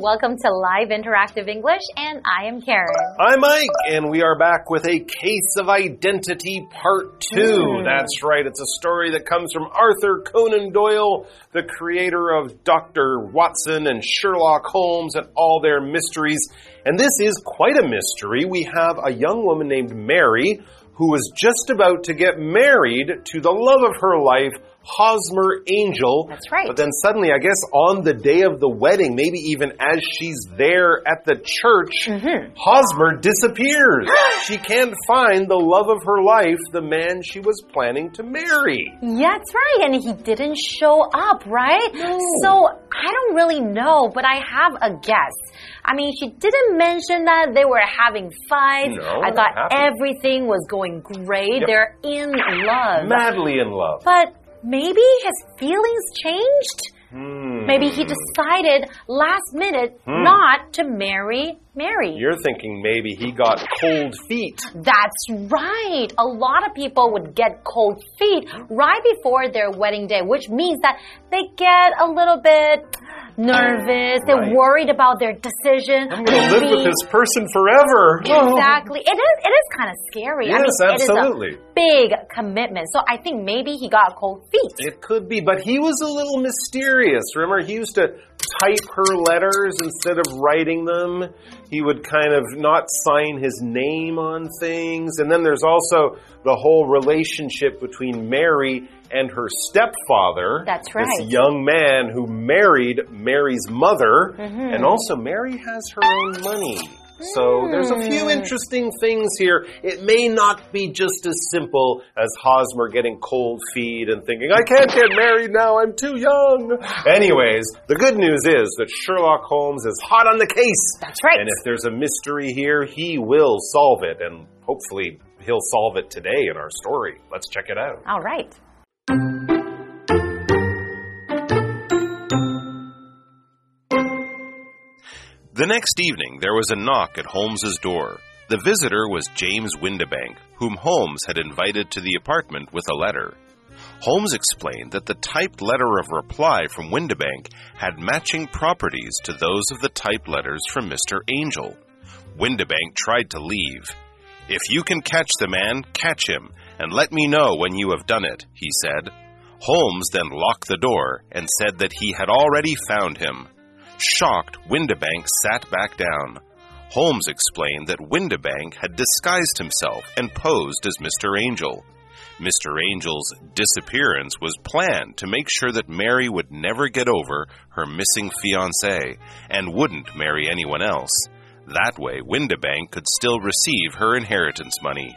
Welcome to Live Interactive English, and I am Karen. I'm Mike, and we are back with a Case of Identity Part 2. Mm. That's right, it's a story that comes from Arthur Conan Doyle, the creator of Dr. Watson and Sherlock Holmes and all their mysteries. And this is quite a mystery. We have a young woman named Mary who was just about to get married to the love of her life, Hosmer Angel. That's right. But then suddenly, I guess on the day of the wedding, maybe even as she's there at the church, Mm-hmm. Hosmer disappears. she can't find the love of her life, the man she was planning to marry. Yeah, that's right, and he didn't show up, right? No. So I don't really know, but I have a guess. I mean, she didn't mention that they were having fights. No, I thought everything was going great. Yep. They're in love. Madly in love. But maybe his feelings changed? Hmm. Maybe he decided last minute not to marry Mary. You're thinking maybe he got cold feet. That's right. A lot of people would get cold feet right before their wedding day, which means that they get a little bit nervous. They're worried about their decision. I'm going to live with this person forever. Exactly. It is. It is kind of scary. I Yes, mean, absolutely. It is a big commitment. So I think maybe he got cold feet. It could be, but he was a little mysterious. Remember, he used to type her letters instead of writing them. He would kind of not sign his name on things. And then there's also the whole relationship between Mary and her stepfather. That's right. This young man who married Mary's mother. Mm-hmm. And also, Mary has her own money. So there's a few Mm. interesting things here. It may not be just as simple as Hosmer getting cold feet and thinking, I can't get married now, I'm too young. Anyways, the good news is that Sherlock Holmes is hot on the case. That's right. And if there's a mystery here, he will solve it, and hopefully he'll solve it today in our story. Let's check it out. All right. The next evening, there was a knock at Holmes's door. The visitor was James Windibank, whom Holmes had invited to the apartment with a letter. Holmes explained that the typed letter of reply from Windibank had matching properties to those of the typed letters from Mr. Angel. Windibank tried to leave. If you can catch the man, catch him, and let me know when you have done it, he said. Holmes then locked the door and said that he had already found him. Shocked, Windibank sat back down. Holmes explained that Windibank had disguised himself and posed as Mr. Angel. Mr. Angel's disappearance was planned to make sure that Mary would never get over her missing fiancé and wouldn't marry anyone else. That way, Windibank could still receive her inheritance money.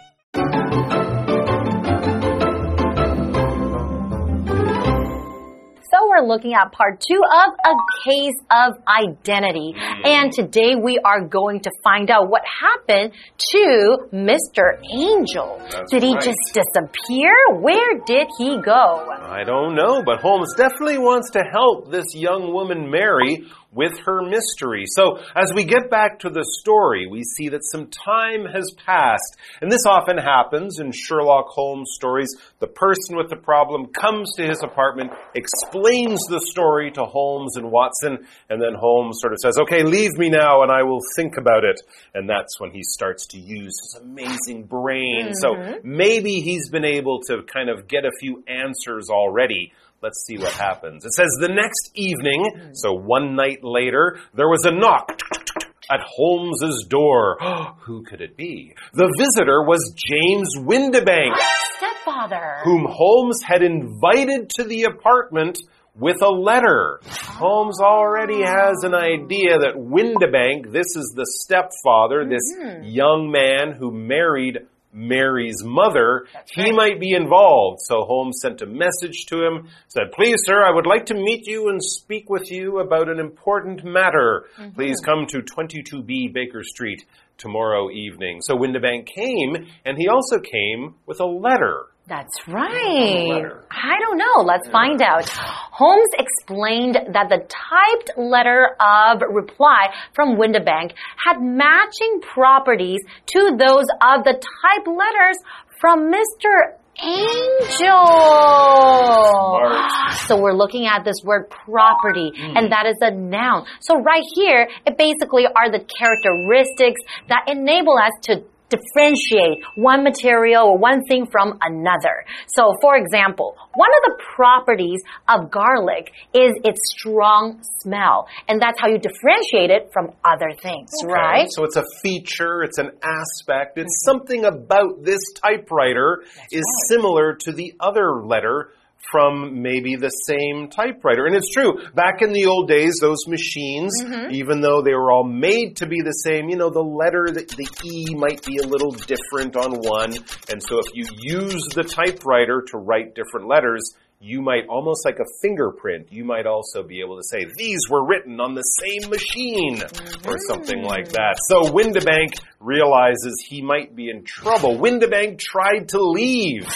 We're looking at part two of a case of identity. Mm. And today we are going to find out what happened to Mr. Angel. That's did he right. just disappear? Where did he go? I don't know, but Holmes definitely wants to help this young woman Mary with her mystery. So, as we get back to the story, we see that some time has passed. And this often happens in Sherlock Holmes stories. The person with the problem comes to his apartment, explains the story to Holmes and Watson, and then Holmes sort of says, Okay, leave me now and I will think about it. And that's when he starts to use his amazing brain. So, mm-hmm. maybe he's been able to kind of get a few answers already. Let's see what happens. It says the next evening, so one night later, there was a knock at Holmes's door. Who could it be? The visitor was James Windibank, Stepfather. whom Holmes had invited to the apartment with a letter. Holmes already has an idea that Windibank, this is the stepfather, this mm-hmm. young man who married Mary's mother, he might be involved. So Holmes sent a message to him, said, Please, sir, I would like to meet you and speak with you about an important matter. Mm-hmm. Please come to 22B Baker Street tomorrow evening. So Windibank came, and he also came with a letter. That's right. I don't know. Let's find out. Holmes explained that the typed letter of reply from Windibank had matching properties to those of the typed letters from Mr. Angel. So we're looking at this word property, and that is a noun. So right here, it basically are the characteristics that enable us to differentiate one material or one thing from another. So, for example, one of the properties of garlic is its strong smell, and that's how you differentiate it from other things, Okay, right? So it's a feature, it's an aspect, it's something about this typewriter is similar to the other letter from maybe the same typewriter. And it's true, back in the old days, those machines, mm-hmm. even though they were all made to be the same, you know, the letter, the, the E might be a little different on one. And so if you use the typewriter to write different letters, you might almost like a fingerprint, you might also be able to say, these were written on the same machine, or mm-hmm. something like that. So Windibank realizes he might be in trouble. Windibank tried to leave.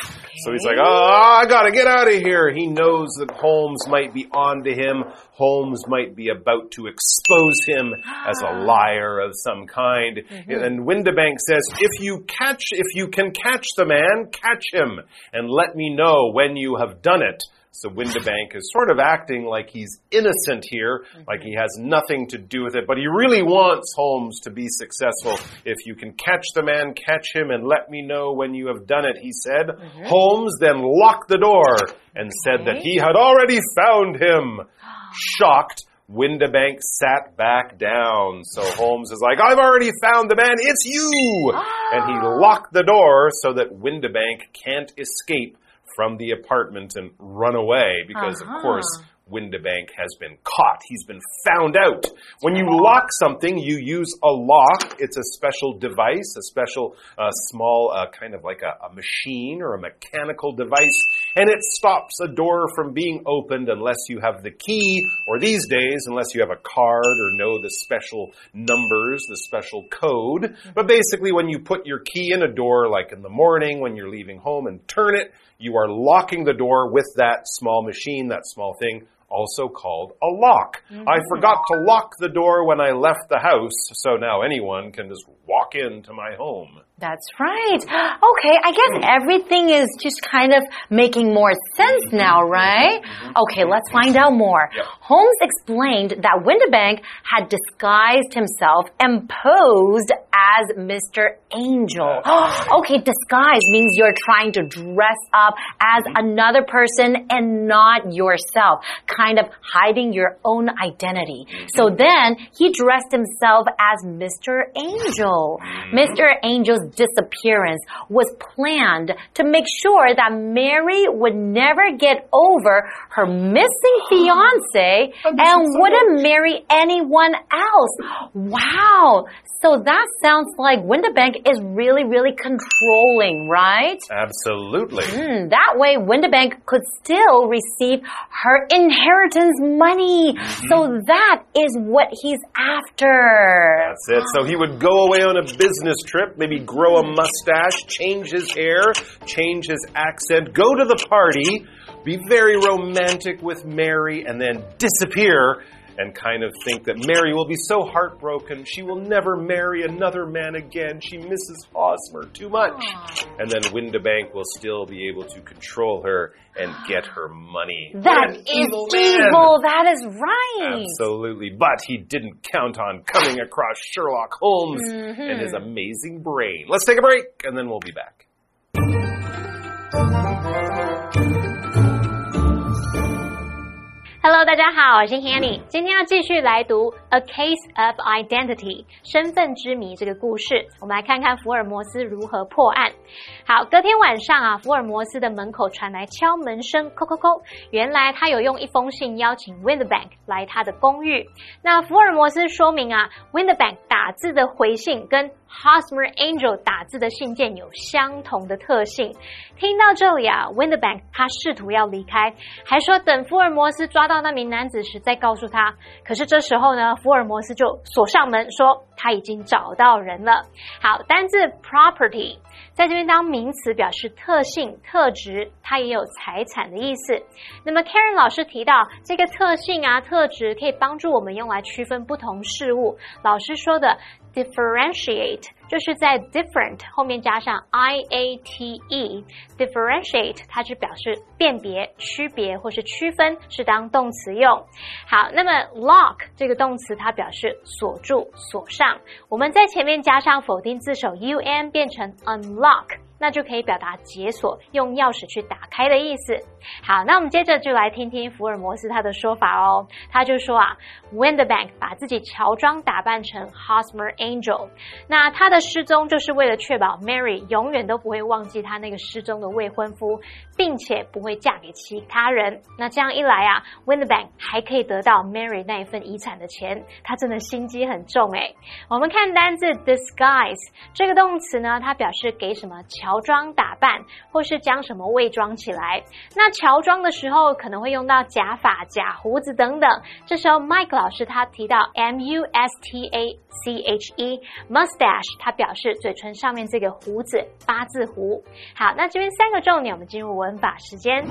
So he's like, oh, I gotta get out of here. He knows that Holmes might be on to him. Holmes might be about to expose him as a liar of some kind. Mm-hmm. And Windibank says, if you catch, if you can catch the man, catch him and let me know when you have done it. So Windibank is sort of acting like he's innocent here, mm-hmm. like he has nothing to do with it, but he really wants Holmes to be successful. If you can catch the man, catch him and let me know when you have done it, he said. Mm-hmm. Holmes then locked the door and said that he had already found him. Shocked, Windibank sat back down. So Holmes is like, I've already found the man, it's you! And he locked the door so that Windibank can't escape from the apartment and run away because, of course, Windibank has been caught. He's been found out. When you lock something, you use a lock. It's a special device, a special uh, small uh, kind of like a, a machine or a mechanical device, and it stops a door from being opened unless you have the key, or these days, unless you have a card or know the special numbers, the special code. Mm-hmm. But basically, when you put your key in a door, like in the morning when you're leaving home and turn it, you are locking the door with that small machine, that small thing, also called a lock. Mm-hmm. I forgot to lock the door when I left the house, so now anyone can just walk into my home. That's right. Okay, I guess everything is just kind of making more sense now, mm-hmm. right? Mm-hmm. Okay, let's find out more. Holmes explained that Windibank had disguised himself and posed as Mr. Angel. okay, disguise means you're trying to dress up as mm-hmm. another person and not yourself, kind of hiding your own identity. So then he dressed himself as Mr. Angel. Mr. Angel's disappearance was planned to make sure that Mary would never get over her missing fiance and wouldn't marry anyone else. Wow. So that sounds like Windibank is really, really controlling, right? Absolutely. Hmm, that way, Windibank could still receive her inheritance money. So that is what he's after. That's it. So he would go away on a business trip, maybe grow a mustache, change his hair, change his accent, go to the party, be very romantic with Mary, and then disappear and kind of think that Mary will be so heartbroken she will never marry another man again. She misses Hosmer too much. And then Windibank will still be able to control her and get her money. That is evil evil. That is right. Absolutely. But he didn't count on coming across Sherlock Holmes and mm-hmm. his amazing brain. Let's take a break and then we'll be back. Hello，大家好，我是 Hanny。今天要继续来读《A Case of Identity》身份之谜这个故事。我们来看看福尔摩斯如何破案。好，隔天晚上啊，福尔摩斯的门口传来敲门声，叩叩叩。原来他有用一封信邀请 Windebank 来他的公寓。那福尔摩斯说明啊，Windebank 打字的回信跟 Hosmer Angel 打字的信件有相同的特性。听到这里啊，Windebank 他试图要离开，还说等福尔摩斯抓到那名男子时再告诉他。可是这时候呢，福尔摩斯就锁上门，说他已经找到人了。好，单字 property 在这边当名词表示特性、特质，它也有财产的意思。那么 Karen 老师提到这个特性啊、特质可以帮助我们用来区分不同事物。老师说的 differentiate，就是在 different 后面加上 i a t e，differentiate 它是表示辨别、区别或是区分，是当动词用。好，那么 lock 这个动词它表示锁住、锁上，我们在前面加上否定字首 un 变成 unlock。那就可以表达解锁，用钥匙去打开的意思。好，那我们接着就来听听福尔摩斯他的说法哦。他就说啊，Winterbank 把自己乔装打扮成 Hosmer Angel，那他的失踪就是为了确保 Mary 永远都不会忘记他那个失踪的未婚夫，并且不会嫁给其他人。那这样一来啊，Winterbank 还可以得到 Mary 那一份遗产的钱。他真的心机很重诶。我们看单字 disguise 这个动词呢，它表示给什么乔。乔装打扮，或是将什么伪装起来。那乔装的时候可能会用到假发、假胡子等等。这时候，Mike 老师他提到 M U S T A C H E mustache，他表示嘴唇上面这个胡子八字胡。好，那这边三个重点，我们进入文法时间。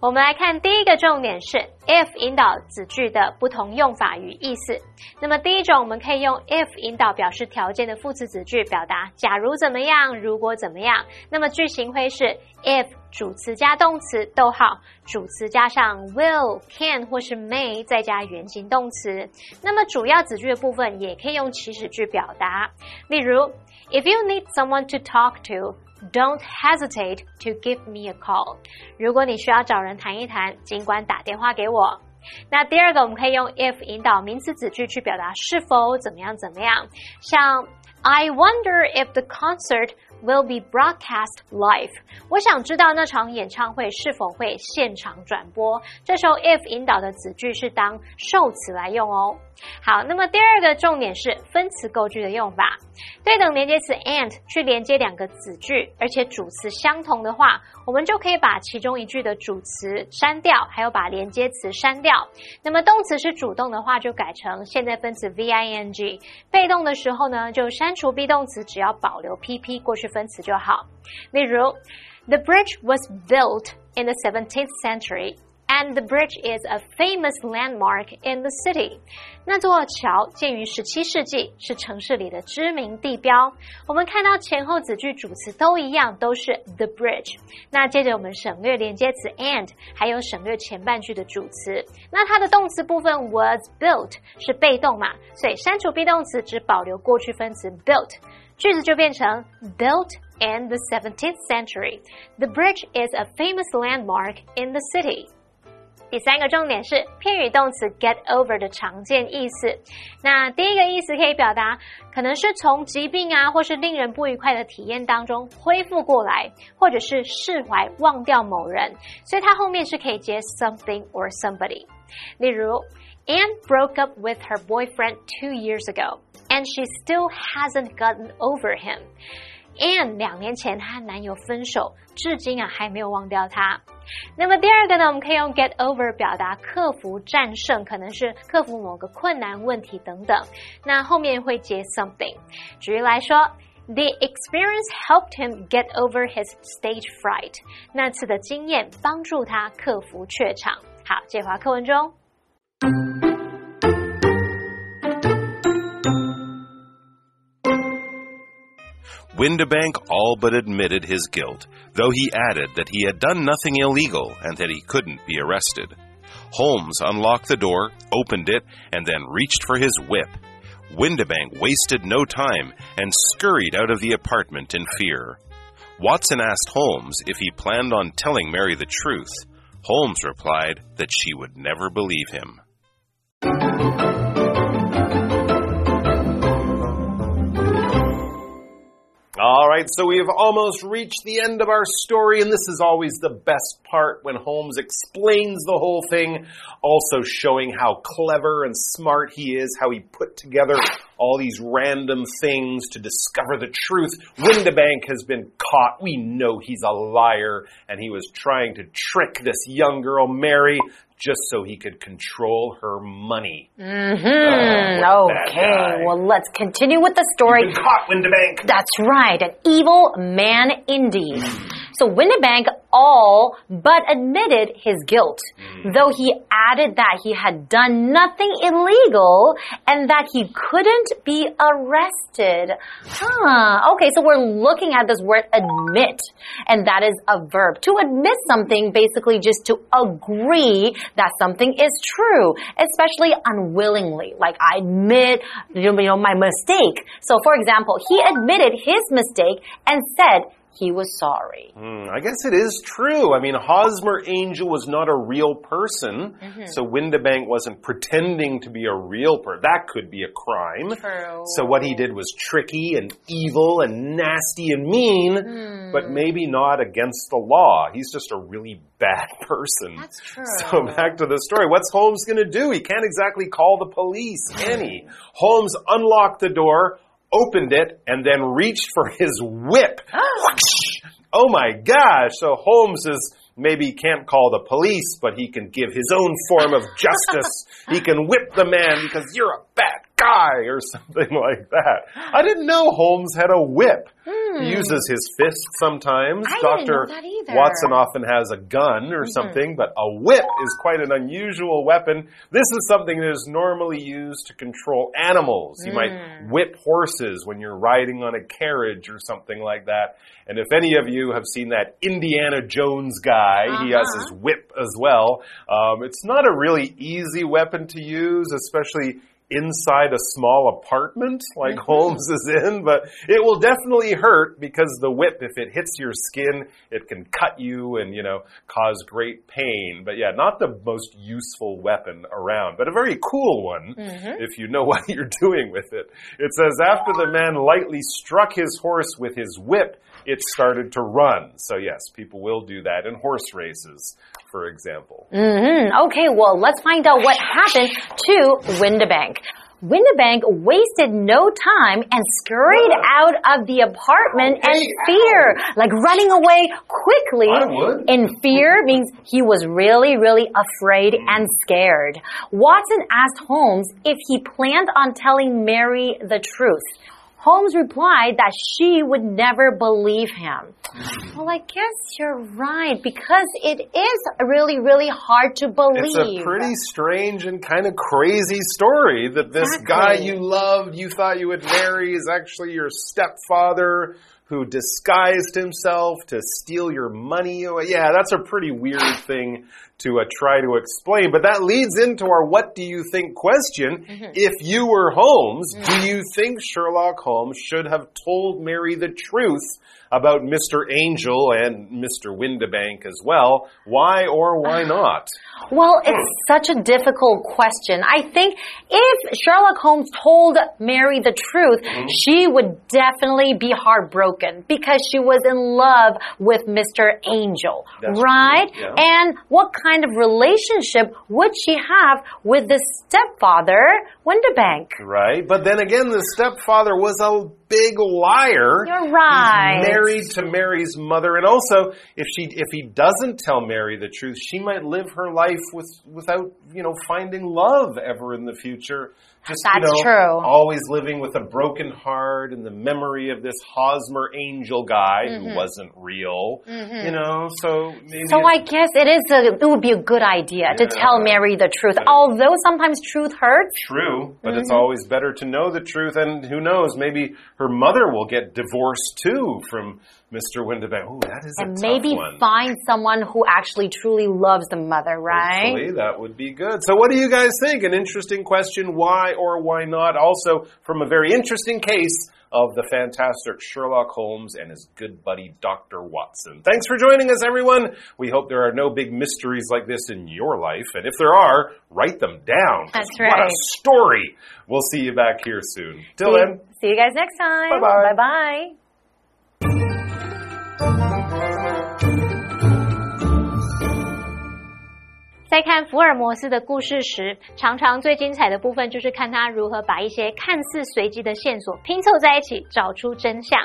我们来看第一个重点是 if 引导子句的不同用法与意思。那么第一种，我们可以用 if 引导表示条件的副词子句，表达假如怎么样，如果怎么样。那么句型会是 if 主词加动词，逗号主词加上 will、can 或是 may，再加原形动词。那么主要子句的部分也可以用祈使句表达。例如，if you need someone to talk to。Don't hesitate to give me a call。如果你需要找人谈一谈，尽管打电话给我。那第二个，我们可以用 if 引导名词子句去表达是否怎么样怎么样。像 I wonder if the concert will be broadcast live。我想知道那场演唱会是否会现场转播。这时候 if 引导的子句是当受词来用哦。好，那么第二个重点是分词构句的用法。对等连接词 and 去连接两个子句，而且主词相同的话，我们就可以把其中一句的主词删掉，还有把连接词删掉。那么动词是主动的话，就改成现在分词 v i n g；被动的时候呢，就删除 be 动词，只要保留 p p 过去分词就好。例如，The bridge was built in the 17th century。And the bridge is a famous landmark in the city。那座桥建于十七世纪，是城市里的知名地标。我们看到前后子句主词都一样，都是 the bridge。那接着我们省略连接词 and，还有省略前半句的主词。那它的动词部分 was built 是被动嘛，所以删除 be 动词，只保留过去分词 built，句子就变成 built in the 17th century。The bridge is a famous landmark in the city。第三个重点是片语动词 get over 的常见意思。那第一个意思可以表达，可能是从疾病啊，或是令人不愉快的体验当中恢复过来，或者是释怀忘掉某人，所以它后面是可以接 something or somebody。例如，Anne broke up with her boyfriend two years ago, And she still hasn't gotten over him. And 两年前她和男友分手，至今啊还没有忘掉他。那么第二个呢，我们可以用 get over 表达克服、战胜，可能是克服某个困难问题等等。那后面会接 something。举例来说，The experience helped him get over his stage fright。那次的经验帮助他克服怯场。好，这话课文中。Windibank all but admitted his guilt, though he added that he had done nothing illegal and that he couldn't be arrested. Holmes unlocked the door, opened it, and then reached for his whip. Windibank wasted no time and scurried out of the apartment in fear. Watson asked Holmes if he planned on telling Mary the truth. Holmes replied that she would never believe him. Right, so we have almost reached the end of our story, and this is always the best part when Holmes explains the whole thing, also showing how clever and smart he is, how he put together all these random things to discover the truth. Windibank has been caught. We know he's a liar, and he was trying to trick this young girl, Mary, just so he could control her money. Mm-hmm. Oh, okay, well, let's continue with the story. You've been caught, Windibank. That's right, an evil man indeed. So Windibank all but admitted his guilt, hmm. though he added that he had done nothing illegal and that he couldn't be arrested. Huh. Okay, so we're looking at this word admit, and that is a verb. To admit something, basically just to agree that something is true, especially unwillingly. Like, I admit, you know, my mistake. So, for example, he admitted his mistake and said, he was sorry. Hmm, I guess it is true. I mean, Hosmer Angel was not a real person, Mm-hmm. so Windibank wasn't pretending to be a real person. That could be a crime. True. So what he did was tricky and evil and nasty and mean, Hmm. but maybe not against the law. He's just a really bad person. That's true. So back to the story. What's Holmes going to do? He can't exactly call the police, can he? Holmes unlocked the door, opened it, and then reached for his whip. Ah. oh my gosh. So Holmes is maybe can't call the police, but he can give his own form of justice. he can whip the man because you're a bad guy or something like that. I didn't know Holmes had a whip. He uses his fist sometimes. Hmm. I Dr. know that either. Watson often has a gun or something, but a whip is quite an unusual weapon. This is something that is normally used to control animals. You might whip horses when you're riding on a carriage or something like that. And if any of you have seen that Indiana Jones guy, he has his whip as well. Um, it's not a really easy weapon to use, especially inside a small apartment like mm-hmm. Holmes is in, but it will definitely hurt because the whip, if it hits your skin, it can cut you and, you know, cause great pain. But yeah, not the most useful weapon around, but a very cool one mm-hmm. if you know what you're doing with it. It says, after the man lightly struck his horse with his whip, it started to run. So yes, people will do that in horse races, for example. Mm -hmm. Okay, well, let's find out what happened to Windibank. Windibank wasted no time and scurried out of the apartment in fear, like running away quickly. In fear means he was really, really afraid and scared. Watson asked Holmes if he planned on telling Mary the truth. Holmes replied that she would never believe him. Well, I guess you're right because it is really, really hard to believe. It's a pretty strange and kind of crazy story that this Exactly. guy you loved, you thought you would marry, is actually your stepfather who disguised himself to steal your money. Yeah, that's a pretty weird thing to uh, try to explain. But that leads into our what do you think question. Mm-hmm. If you were Holmes, do you think Sherlock Holmes should have told Mary the truth about Mr. Angel and Mr. Windibank as well? Why or why not? Well, it's such a difficult question. I think if Sherlock Holmes told Mary the truth, Mm-hmm. she would definitely be heartbroken because she was in love with Mr. Angel, That's right? yeah. And what kind of relationship would she have with the stepfather, Windibank? Right? But then again, the stepfather was a big liar. You're right. He's married to Mary's mother, and also if she if he doesn't tell Mary the truth, she might live her life with without you know finding love ever in the future. Just you That's know, true. always living with a broken heart and the memory of this Hosmer angel guy who wasn't real. You know, so maybe Mm-hmm. So I guess it is a, it would be a good idea to tell Mary the truth. Although sometimes truth hurts. True, but Mm-hmm. it's always better to know the truth, and who knows, maybe her mother will get divorced too from Mr. Windibank. Oh, that is a and maybe one. find someone who actually truly loves the mother, right? Hopefully, that would be good. So, what do you guys think? An interesting question. Why or why not? Also, from a very interesting case of the fantastic Sherlock Holmes and his good buddy Dr. Watson. Thanks for joining us, everyone. We hope there are no big mysteries like this in your life. And if there are, write them down. That's right. What a story. We'll see you back here soon. Till See, then. see you guys next time. Bye-bye. Bye bye. 在看福尔摩斯的故事时，常常最精彩的部分就是看他如何把一些看似随机的线索拼凑在一起，找出真相。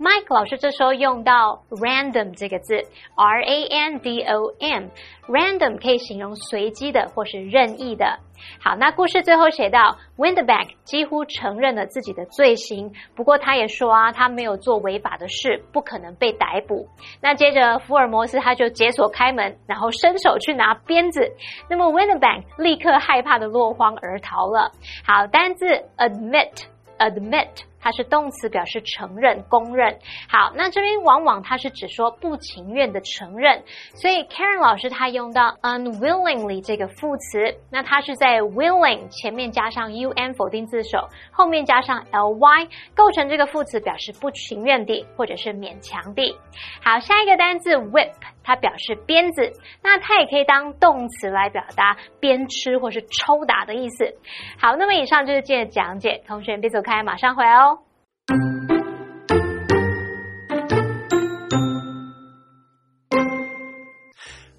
Mike 老师这时候用到 random 这个字，R A N D O M，random 可以形容随机的或是任意的。好，那故事最后写到，Windbank 几乎承认了自己的罪行，不过他也说啊，他没有做违法的事，不可能被逮捕。那接着福尔摩斯他就解锁开门，然后伸手去拿鞭子，那么 Windbank 立刻害怕的落荒而逃了。好，单字 admit，admit。它是动词，表示承认、公认。好，那这边往往它是指说不情愿的承认，所以 Karen 老师他用到 unwillingly 这个副词，那它是在 willing 前面加上 un 否定字首，后面加上 ly 构成这个副词，表示不情愿地或者是勉强地。好，下一个单字 whip。它表示鞭子，那它也可以当动词来表达鞭笞或是抽打的意思。好，那么以上就是今天的讲解，同学别走开，马上回来哦。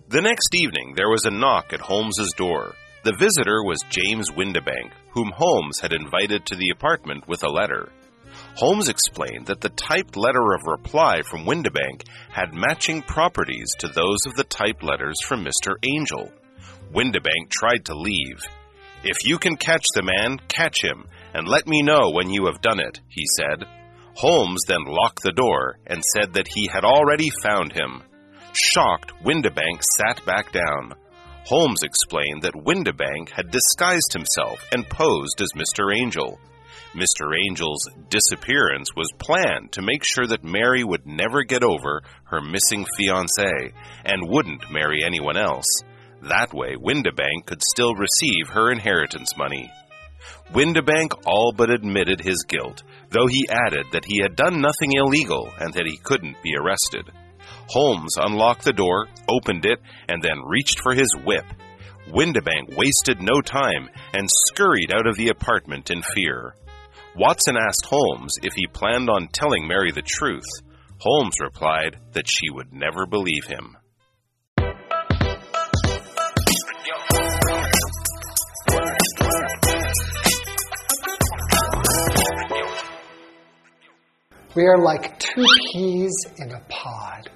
The next evening, there was a knock at Holmes's door. The visitor was James Windibank, whom Holmes had invited to the apartment with a letter. Holmes explained that the typed letter of reply from Windibank had matching properties to those of the typed letters from Mr. Angel. Windibank tried to leave. If you can catch the man, catch him, and let me know when you have done it, he said. Holmes then locked the door and said that he had already found him. Shocked, Windibank sat back down. Holmes explained that Windibank had disguised himself and posed as Mr. Angel. Mr. Angel's disappearance was planned to make sure that Mary would never get over her missing fiancé and wouldn't marry anyone else. That way, Windibank could still receive her inheritance money. Windibank all but admitted his guilt, though he added that he had done nothing illegal and that he couldn't be arrested. Holmes unlocked the door, opened it, and then reached for his whip. Windibank wasted no time and scurried out of the apartment in fear. Watson asked Holmes if he planned on telling Mary the truth. Holmes replied that she would never believe him. We are like two peas in a pod.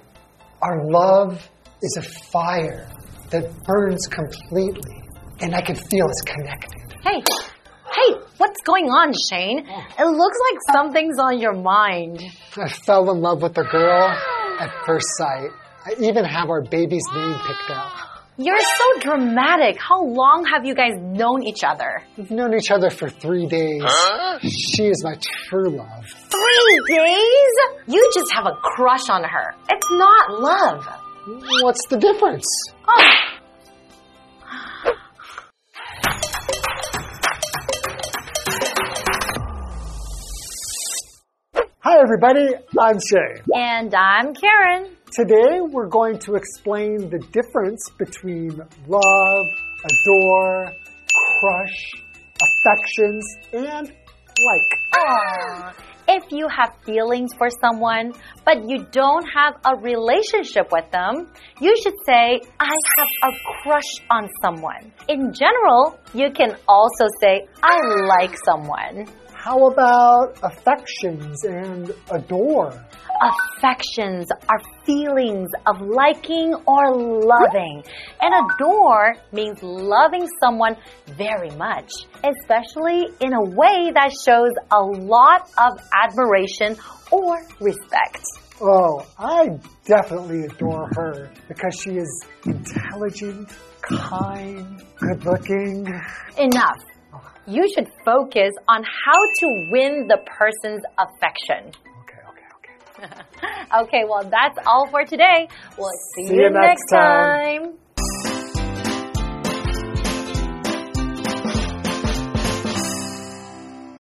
Our love is a fire that burns completely, and I can feel it's connected. Hey, Hey, what's going on, Shane? It looks like something's on your mind. I fell in love with a girl at first sight. I even have our baby's name picked out. You're so dramatic. How long have you guys known each other? We've known each other for three days. Huh? She is my true love. Three days? You just have a crush on her. It's not love. What's the difference? Oh. Hi, everybody. I'm Shay. And I'm Karen. Today, we're going to explain the difference between love, adore, crush, affections, and like. Aww. If you have feelings for someone, but you don't have a relationship with them, you should say, I have a crush on someone. In general, you can also say, I like someone. How about affections and adore? Affections are feelings of liking or loving. And adore means loving someone very much, especially in a way that shows a lot of admiration or respect. Oh, I definitely adore her because she is intelligent, kind, good looking. Enough you should focus on how to win the person's affection. Okay, okay, okay. okay, well, that's all for today. We'll see, see you, you, next time. time.